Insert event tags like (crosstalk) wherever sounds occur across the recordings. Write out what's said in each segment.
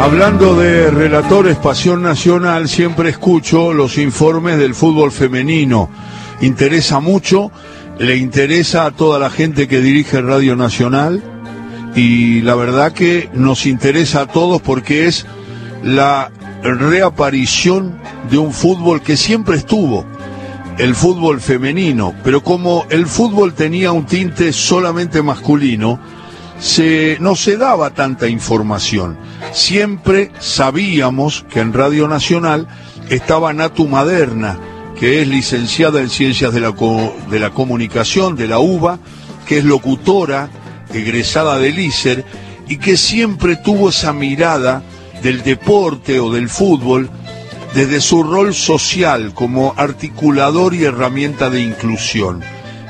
Hablando de relatores Pasión Nacional, siempre escucho los informes del fútbol femenino. Interesa mucho, le interesa a toda la gente que dirige Radio Nacional y la verdad que nos interesa a todos porque es la reaparición de un fútbol que siempre estuvo, el fútbol femenino, pero como el fútbol tenía un tinte solamente masculino, se, no se daba tanta información. Siempre sabíamos que en Radio Nacional estaba Natu Maderna, que es licenciada en Ciencias de la, de la Comunicación de la UBA, que es locutora, egresada del ISER, y que siempre tuvo esa mirada del deporte o del fútbol desde su rol social como articulador y herramienta de inclusión.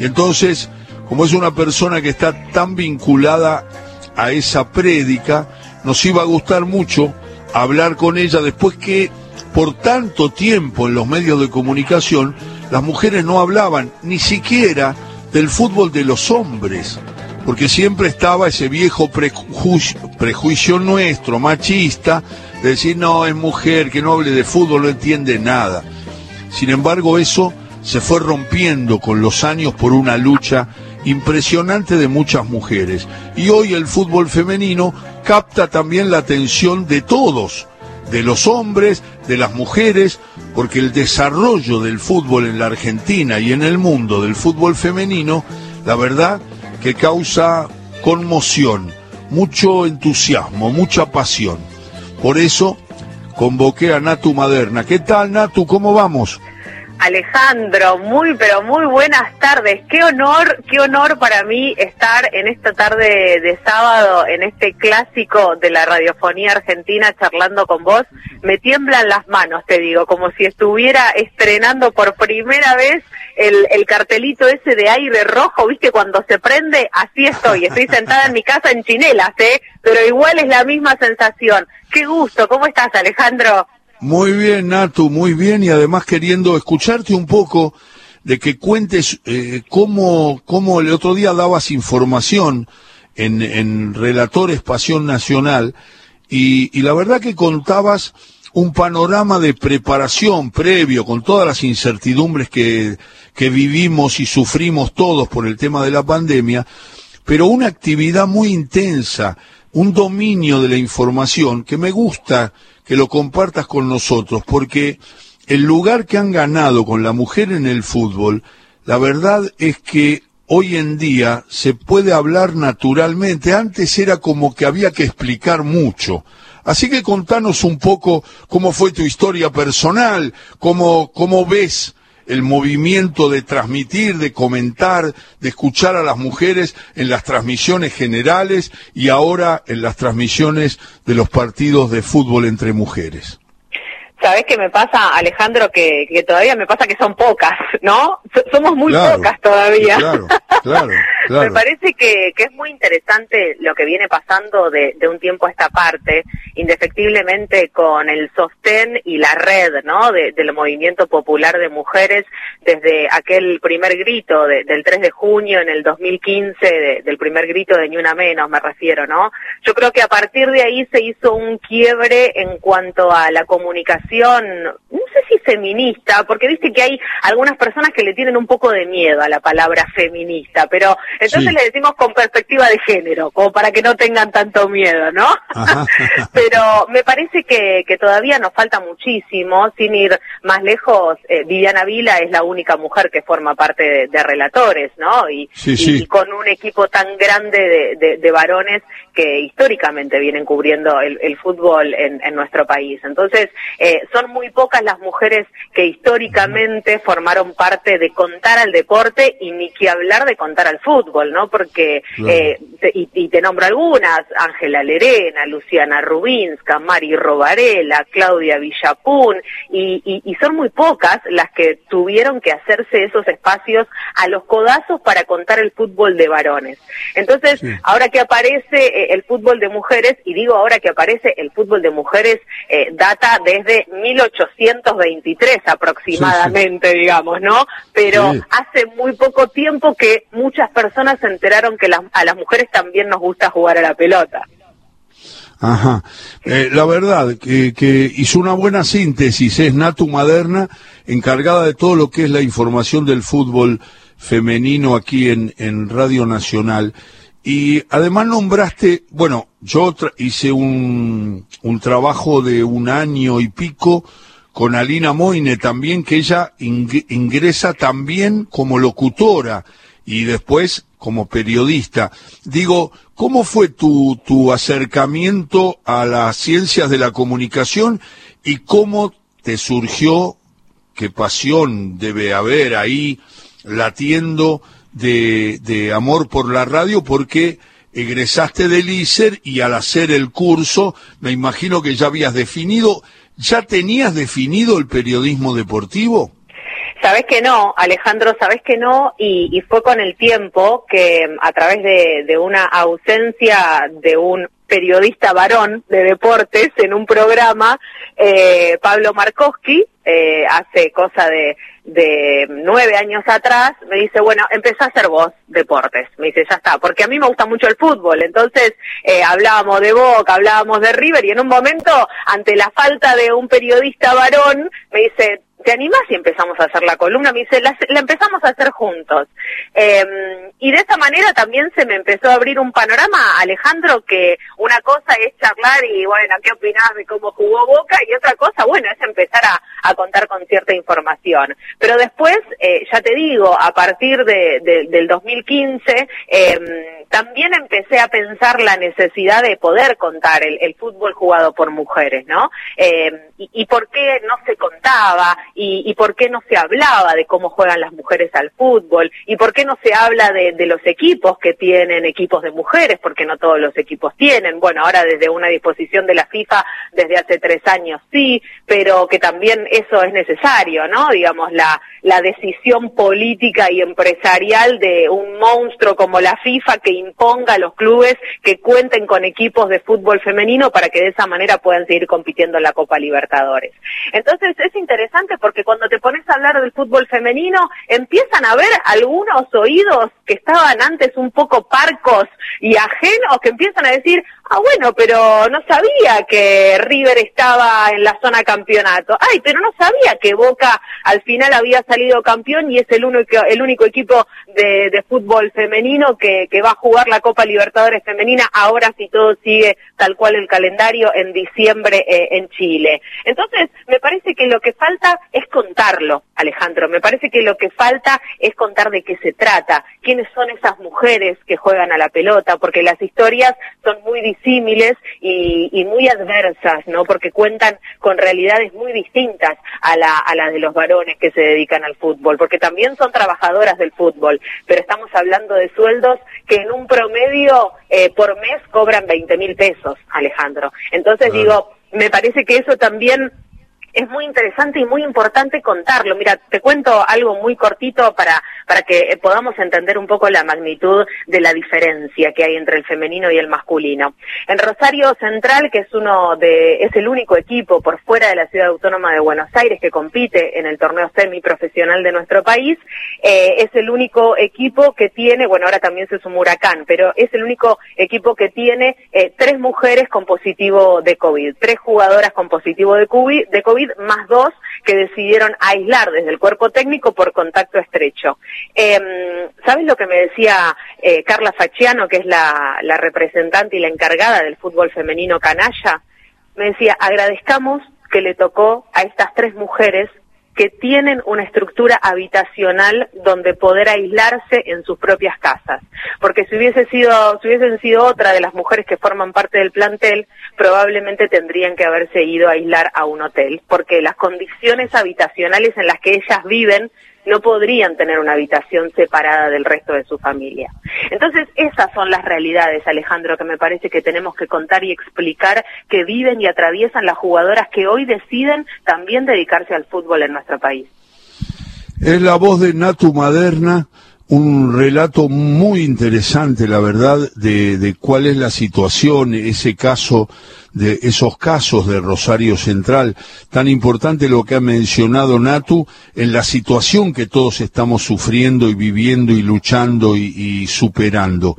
Y entonces como es una persona que está tan vinculada a esa prédica, nos iba a gustar mucho hablar con ella después que por tanto tiempo en los medios de comunicación las mujeres no hablaban ni siquiera del fútbol de los hombres, porque siempre estaba ese viejo prejuicio, prejuicio nuestro, machista, de decir, no, es mujer, que no hable de fútbol, no entiende nada. Sin embargo, eso se fue rompiendo con los años por una lucha impresionante de muchas mujeres. Y hoy el fútbol femenino capta también la atención de todos, de los hombres, de las mujeres, porque el desarrollo del fútbol en la Argentina y en el mundo del fútbol femenino, la verdad que causa conmoción, mucho entusiasmo, mucha pasión. Por eso convoqué a Natu Maderna. ¿Qué tal, Natu? ¿Cómo vamos? Alejandro, muy pero muy buenas tardes. Qué honor, qué honor para mí estar en esta tarde de sábado en este clásico de la radiofonía argentina charlando con vos. Me tiemblan las manos, te digo, como si estuviera estrenando por primera vez el, el cartelito ese de aire rojo, ¿viste? Cuando se prende, así estoy. Estoy sentada en mi casa en chinelas, ¿eh? Pero igual es la misma sensación. Qué gusto. ¿Cómo estás, Alejandro? Muy bien, Natu, muy bien, y además queriendo escucharte un poco de que cuentes eh, cómo, cómo el otro día dabas información en, en Relatores Pasión Nacional, y, y la verdad que contabas un panorama de preparación previo con todas las incertidumbres que, que vivimos y sufrimos todos por el tema de la pandemia, pero una actividad muy intensa, un dominio de la información que me gusta que lo compartas con nosotros, porque el lugar que han ganado con la mujer en el fútbol, la verdad es que hoy en día se puede hablar naturalmente. Antes era como que había que explicar mucho. Así que contanos un poco cómo fue tu historia personal, cómo, cómo ves el movimiento de transmitir, de comentar, de escuchar a las mujeres en las transmisiones generales y ahora en las transmisiones de los partidos de fútbol entre mujeres. ¿Sabes qué me pasa, Alejandro? Que, que todavía me pasa que son pocas, ¿no? somos muy pocas todavía. Claro, claro. (laughs) Me parece que, que, es muy interesante lo que viene pasando de, de, un tiempo a esta parte, indefectiblemente con el sostén y la red, ¿no? De, del movimiento popular de mujeres desde aquel primer grito del 3 de junio en el 2015, del primer grito de Ni Una Menos, me refiero, ¿no? Yo creo que a partir de ahí se hizo un quiebre en cuanto a la comunicación, no sé si feminista, porque viste que hay algunas personas que le tienen un poco de miedo a la palabra feminista, pero entonces le decimos con perspectiva de género, como para que no tengan tanto miedo, ¿no? (laughs) Pero me parece que, que, todavía nos falta muchísimo, sin ir más lejos, eh, Viviana Vila es la única mujer que forma parte de, relatores, ¿no? Y, y, con un equipo tan grande de, de, varones que históricamente vienen cubriendo el, el fútbol en, en, nuestro país. Entonces, eh, son muy pocas las mujeres que históricamente formaron parte de contar al deporte y ni que hablar de contar al fútbol ¿no? Porque, eh, y, te nombro algunas, Ángela Lerena, Luciana Rubinska, Mari Robarela, Claudia Villapun, y, y, son muy pocas las que tuvieron que hacerse esos espacios a los codazos para contar el fútbol de varones. Entonces, ahora que aparece eh, el fútbol de mujeres, y digo ahora que aparece el fútbol de mujeres, eh, data desde 1823 aproximadamente, digamos, ¿no? Pero hace muy poco tiempo que muchas personas personas se enteraron que a las mujeres también nos gusta jugar a la pelota. Ajá. Eh, la verdad que, que, hizo una buena síntesis, es Natu Maderna, encargada de todo lo que es la información del fútbol femenino aquí en, en Radio Nacional. Y además nombraste, bueno, yo hice un, un trabajo de un año y pico con Alina Moine también, que ella ingresa también como locutora y después como periodista. Digo, ¿cómo fue tu, tu acercamiento a las ciencias de la comunicación y cómo te surgió, qué pasión debe haber ahí latiendo de, de amor por la radio? Porque egresaste del ISER y al hacer el curso, me imagino que ya habías definido, ¿ya tenías definido el periodismo deportivo? Sabes que no, Alejandro, sabes que no, y, fue con el tiempo que a través de, una ausencia de un periodista varón de deportes en un programa, eh, Pablo Markowski, eh, hace cosa de, de nueve años atrás, me dice, bueno, empezá a hacer vos deportes. Me dice, ya está, porque a mí me gusta mucho el fútbol. Entonces, eh, hablábamos de Boca, hablábamos de River, y en un momento, ante la falta de un periodista varón, me dice, ¿te animás y empezamos a hacer la columna? Me dice, la, empezamos a hacer juntos. Em, y de esa manera también se me empezó a abrir un panorama, Alejandro, que una cosa es charlar y, bueno, ¿qué opinás de cómo jugó Boca? Y otra cosa, bueno, es empezar a, contar con cierta información. Pero después, eh, ya te digo, a partir de, del 2015, em, también empecé a pensar la necesidad de poder contar el, fútbol jugado por mujeres, ¿no? Em, y por qué no se contaba, y, por qué no se hablaba de cómo juegan las mujeres al fútbol y por qué no se habla de, los equipos que tienen equipos de mujeres, porque no todos los equipos tienen. Bueno, ahora desde una disposición de la FIFA desde hace tres años sí, pero que también eso es necesario, ¿no? Digamos, la, la decisión política y empresarial de un monstruo como la FIFA que imponga a los clubes que cuenten con equipos de fútbol femenino para que de esa manera puedan seguir compitiendo en la Copa Libertadores. Entonces es interesante porque cuando te pones a hablar del fútbol femenino, empiezan a ver algunos oídos que estaban antes un poco parcos y ajenos, que empiezan a decir, ah, bueno, pero no sabía que River estaba en la zona campeonato. Ay, pero no sabía que Boca al final había salido campeón y es el único, el único equipo de, fútbol femenino que, va a jugar la Copa Libertadores femenina ahora si todo sigue tal cual el calendario en diciembre eh, en Chile. Entonces, me parece que lo que falta es contarlo, Alejandro. Me parece que lo que falta es contar de qué se trata, quiénes son esas mujeres que juegan a la pelota, porque las historias son muy disímiles y, muy adversas, ¿no? Porque cuentan con realidades muy distintas a la, a la de los varones que se dedican al fútbol, porque también son trabajadoras del fútbol, pero estamos hablando de sueldos que en un promedio eh, por mes cobran 20 mil pesos, Alejandro. Entonces digo, me parece que eso también es muy interesante y muy importante contarlo. Mira, te cuento algo muy cortito para, para que podamos entender un poco la magnitud de la diferencia que hay entre el femenino y el masculino. En Rosario Central, que es uno de, es el único equipo por fuera de la ciudad autónoma de Buenos Aires que compite en el torneo semiprofesional de nuestro país, eh, es el único equipo que tiene, bueno, ahora también se suma Huracán, pero es el único equipo que tiene eh, tres mujeres con positivo de COVID, tres jugadoras con positivo de COVID, Más dos que decidieron aislar desde el cuerpo técnico por contacto estrecho. Eh, ¿Sabes lo que me decía eh, Carla Facciano, que es la, la representante y la encargada del fútbol femenino canalla? Me decía, agradezcamos que le tocó a estas tres mujeres que tienen una estructura habitacional donde poder aislarse en sus propias casas. Porque si hubiese sido, si hubiesen sido otra de las mujeres que forman parte del plantel, probablemente tendrían que haberse ido a aislar a un hotel, porque las condiciones habitacionales en las que ellas viven no podrían tener una habitación separada del resto de su familia. Entonces, esas son las realidades, Alejandro, que me parece que tenemos que contar y explicar que viven y atraviesan las jugadoras que hoy deciden también dedicarse al fútbol en nuestro país. Es la voz de Natu Maderna, un relato muy interesante, la verdad, de, de cuál es la situación, ese caso de esos casos de Rosario Central, tan importante lo que ha mencionado Natu, en la situación que todos estamos sufriendo y viviendo y luchando y, superando.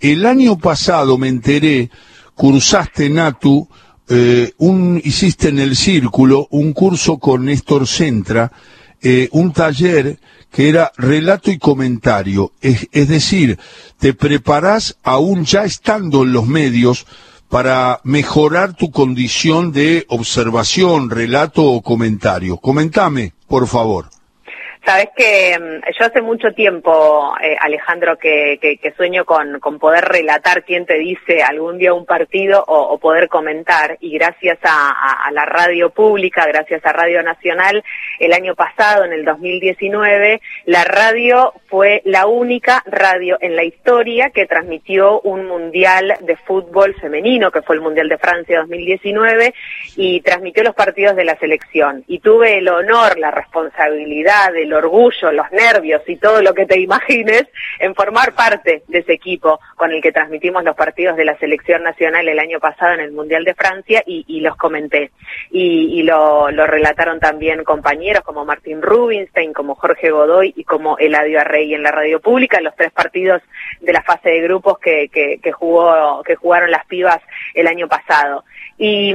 El año pasado me enteré cursaste, Natu, eh, un, hiciste en el círculo un curso con Néstor Centra, eh, un taller que era relato y comentario. Es, es decir, te preparás aún ya estando en los medios para mejorar tu condición de observación, relato o comentario. Comentame, por favor. Sabes que mm, yo hace mucho tiempo, eh, Alejandro, que, sueño con, poder relatar quién te dice algún día un partido o, poder comentar. Y gracias a, la radio pública, gracias a Radio Nacional, el año pasado, en el 2019, la radio fue la única radio en la historia que transmitió un mundial de fútbol femenino, que fue el Mundial de Francia 2019, y transmitió los partidos de la selección. Y tuve el honor, la responsabilidad, el orgullo, los nervios y todo lo que te imagines en formar parte de ese equipo con el que transmitimos los partidos de la selección nacional el año pasado en el Mundial de Francia y, los comenté. Y, lo, relataron también compañeros como Martín Rubinstein, como Jorge Godoy y como Eladio Arrey en la radio pública, los tres partidos de la fase de grupos que, que, jugó, que jugaron las pibas el año pasado. Y,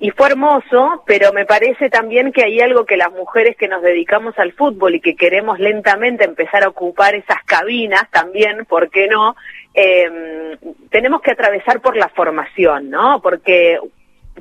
y, fue hermoso, pero me parece también que hay algo que las mujeres que nos dedicamos al fútbol y que queremos lentamente empezar a ocupar esas cabinas también, ¿por qué no? Eh, tenemos que atravesar por la formación, ¿no? Porque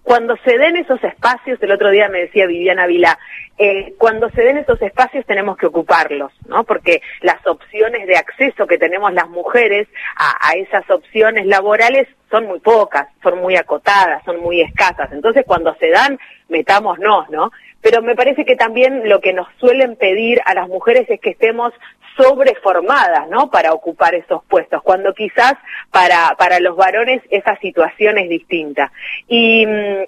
cuando se den esos espacios, el otro día me decía Viviana Vila, eh, cuando se den esos espacios tenemos que ocuparlos, ¿no? Porque las opciones de acceso que tenemos las mujeres a, a, esas opciones laborales son muy pocas, son muy acotadas, son muy escasas. Entonces, cuando se dan, metámonos, ¿no? Pero me parece que también lo que nos suelen pedir a las mujeres es que estemos sobreformadas, ¿no? Para ocupar esos puestos, cuando quizás para, para los varones esa situación es distinta. Y mm,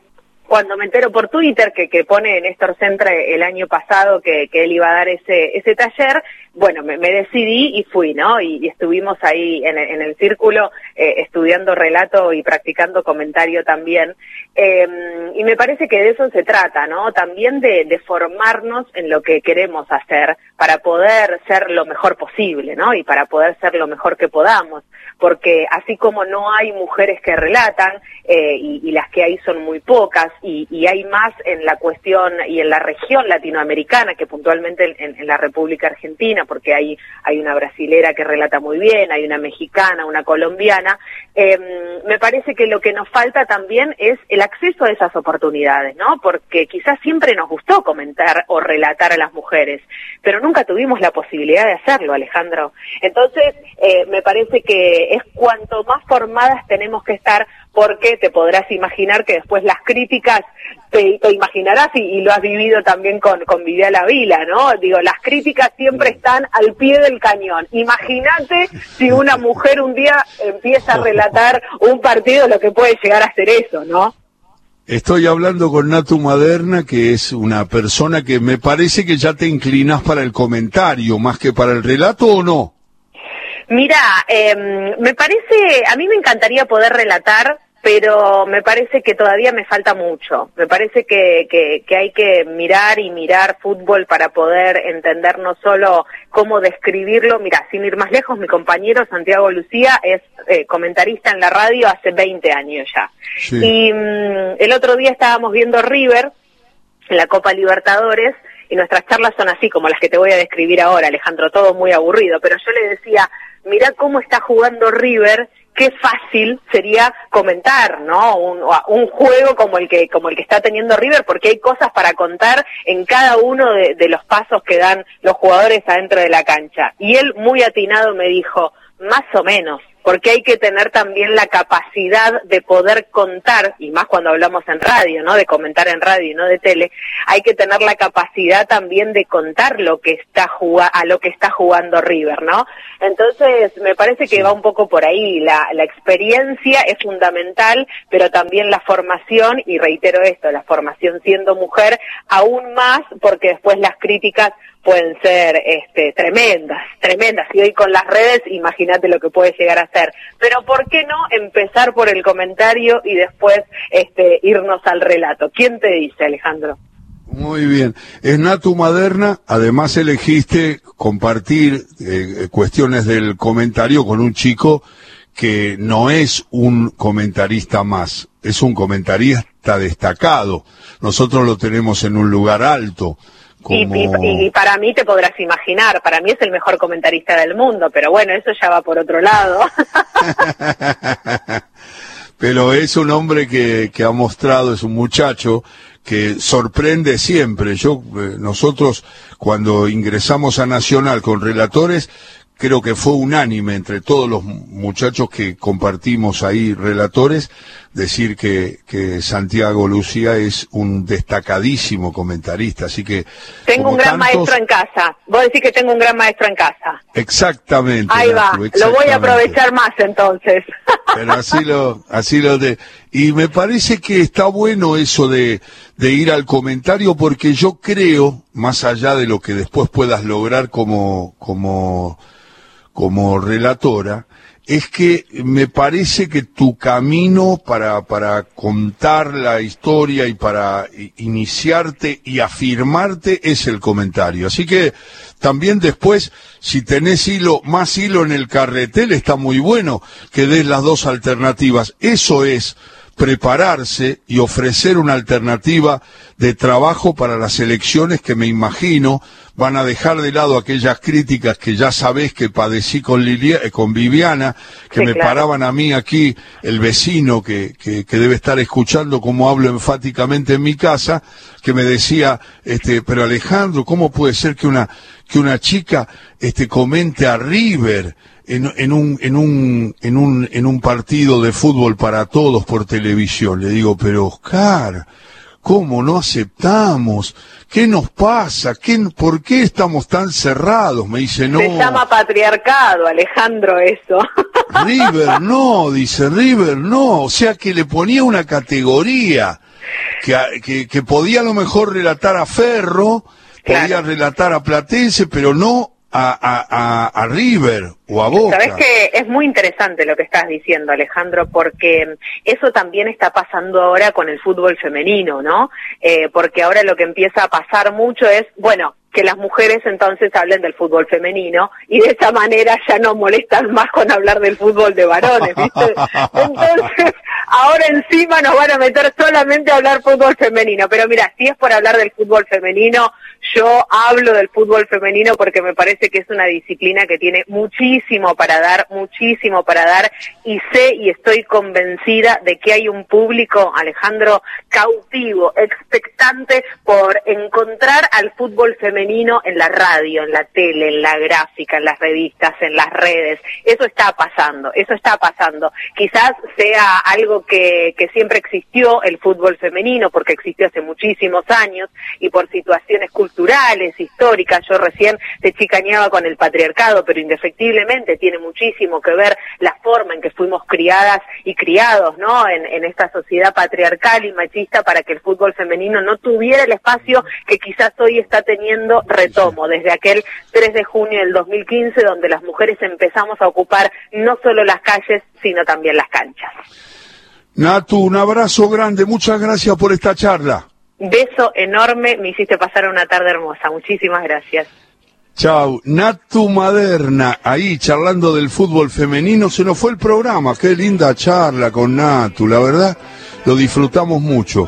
cuando me entero por Twitter que, que pone Néstor Centre el año pasado que, que él iba a dar ese, ese taller, bueno, me, decidí y fui, ¿no? Y, estuvimos ahí en, el círculo eh, estudiando relato y practicando comentario también. Em, y me parece que de eso se trata, ¿no? También de, formarnos en lo que queremos hacer para poder ser lo mejor posible, ¿no? Y para poder ser lo mejor que podamos. Porque así como no hay mujeres que relatan, eh, y, las que hay son muy pocas, y, hay más en la cuestión y en la región latinoamericana que puntualmente en la República Argentina, porque hay, hay una brasilera que relata muy bien, hay una mexicana, una colombiana. Em, me parece que lo que nos falta también es el acceso a esas oportunidades, ¿no? Porque quizás siempre nos gustó comentar o relatar a las mujeres, pero nunca tuvimos la posibilidad de hacerlo, Alejandro. Entonces, eh, me parece que es cuanto más formadas tenemos que estar porque te podrás imaginar que después las críticas, te, imaginarás y, lo has vivido también con, con La Vila, ¿no? Digo, las críticas siempre están al pie del cañón. Imagínate si una (laughs) mujer un día empieza a relatar un partido, lo que puede llegar a ser eso, ¿no? Estoy hablando con Natu Maderna, que es una persona que me parece que ya te inclinas para el comentario más que para el relato, ¿o no? Mira, eh, me parece, a mí me encantaría poder relatar, pero me parece que todavía me falta mucho. Me parece que, que, hay que mirar y mirar fútbol para poder entender no solo cómo describirlo. Mira, sin ir más lejos, mi compañero Santiago Lucía es eh, comentarista en la radio hace 20 años ya. Y mm, el otro día estábamos viendo River en la Copa Libertadores y nuestras charlas son así como las que te voy a describir ahora, Alejandro, todo muy aburrido, pero yo le decía, mira cómo está jugando River, qué fácil sería comentar, ¿no? Un, un, juego como el que como el que está teniendo River, porque hay cosas para contar en cada uno de, de los pasos que dan los jugadores adentro de la cancha. Y él muy atinado me dijo, más o menos, porque hay que tener también la capacidad de poder contar, y más cuando hablamos en radio, ¿no? De comentar en radio y no de tele, hay que tener la capacidad también de contar lo que está a lo que está jugando River, ¿no? Entonces, me parece que va un poco por ahí, la, la experiencia es fundamental, pero también la formación, y reitero esto, la formación siendo mujer, aún más, porque después las críticas pueden ser este, tremendas, tremendas. Y hoy con las redes, imagínate lo que puede llegar a ser. Pero ¿por qué no empezar por el comentario y después este, irnos al relato? ¿Quién te dice, Alejandro? Muy bien. Es Natu Maderna, además elegiste compartir eh, cuestiones del comentario con un chico que no es un comentarista más, es un comentarista destacado. Nosotros lo tenemos en un lugar alto. Y, para mí te podrás imaginar, para mí es el mejor comentarista del mundo, pero bueno, eso ya va por otro lado. (laughs) pero es un hombre que, que ha mostrado, es un muchacho que sorprende siempre. Yo, eh, nosotros cuando ingresamos a Nacional con relatores, creo que fue unánime entre todos los muchachos que compartimos ahí relatores, decir que, que Santiago Lucía es un destacadísimo comentarista, así que... Tengo un gran maestro en casa, vos decís que tengo un gran maestro en casa. Exactamente. Ahí va, lo voy a aprovechar más entonces. (laughs) Pero así lo, así lo de... Y me parece que está bueno eso de, de ir al comentario porque yo creo, más allá de lo que después puedas lograr como, como como relatora, es que me parece que tu camino para, para contar la historia y para iniciarte y afirmarte es el comentario. Así que también después, si tenés hilo, más hilo en el carretel, está muy bueno que des las dos alternativas. Eso es prepararse y ofrecer una alternativa de trabajo para las elecciones que me imagino van a dejar de lado aquellas críticas que ya sabés que padecí con, eh, con Viviana, que me paraban a mí aquí, el vecino que, que, que, debe estar escuchando como hablo enfáticamente en mi casa, que me decía, este, pero Alejandro, ¿cómo puede ser que una, que una chica este, comente a River? En, en, un, en, un, en, un, en un partido de fútbol para todos por televisión. Le digo, pero Oscar, ¿cómo no aceptamos? ¿Qué nos pasa? ¿Qué, ¿Por qué estamos tan cerrados? Me dice, no. Se llama patriarcado, Alejandro, eso. (laughs) River no, dice River no. O sea que le ponía una categoría que, que, que podía a lo mejor relatar a Ferro, podía relatar a Platense, pero no a, a, a, River o a Boca. Sabes que es muy interesante lo que estás diciendo, Alejandro, porque eso también está pasando ahora con el fútbol femenino, ¿no? Eh, porque ahora lo que empieza a pasar mucho es, bueno, que las mujeres entonces hablen del fútbol femenino y de esa manera ya no molestan más con hablar del fútbol de varones, ¿viste? (laughs) Entonces, ahora encima nos van a meter solamente a hablar fútbol femenino. Pero mira, si es por hablar del fútbol femenino, yo hablo del fútbol femenino porque me parece que es una disciplina que tiene muchísimo para dar, muchísimo para dar y sé y estoy convencida de que hay un público, Alejandro, cautivo, expectante por encontrar al fútbol femenino en la radio, en la tele, en la gráfica, en las revistas, en las redes. Eso está pasando, eso está pasando. Quizás sea algo que, que siempre existió el fútbol femenino porque existió hace muchísimos años y por situaciones culturales culturales, históricas. Yo recién te chicañaba con el patriarcado, pero indefectiblemente tiene muchísimo que ver la forma en que fuimos criadas y criados, ¿no? En, en esta sociedad patriarcal y machista para que el fútbol femenino no tuviera el espacio que quizás hoy está teniendo retomo desde aquel 3 de junio del 2015 donde las mujeres empezamos a ocupar no solo las calles, sino también las canchas. Natu, un abrazo grande, muchas gracias por esta charla. Beso enorme, me hiciste pasar una tarde hermosa. Muchísimas gracias. Chau, Natu Maderna, ahí charlando del fútbol femenino, se nos fue el programa, qué linda charla con Natu, la verdad, lo disfrutamos mucho.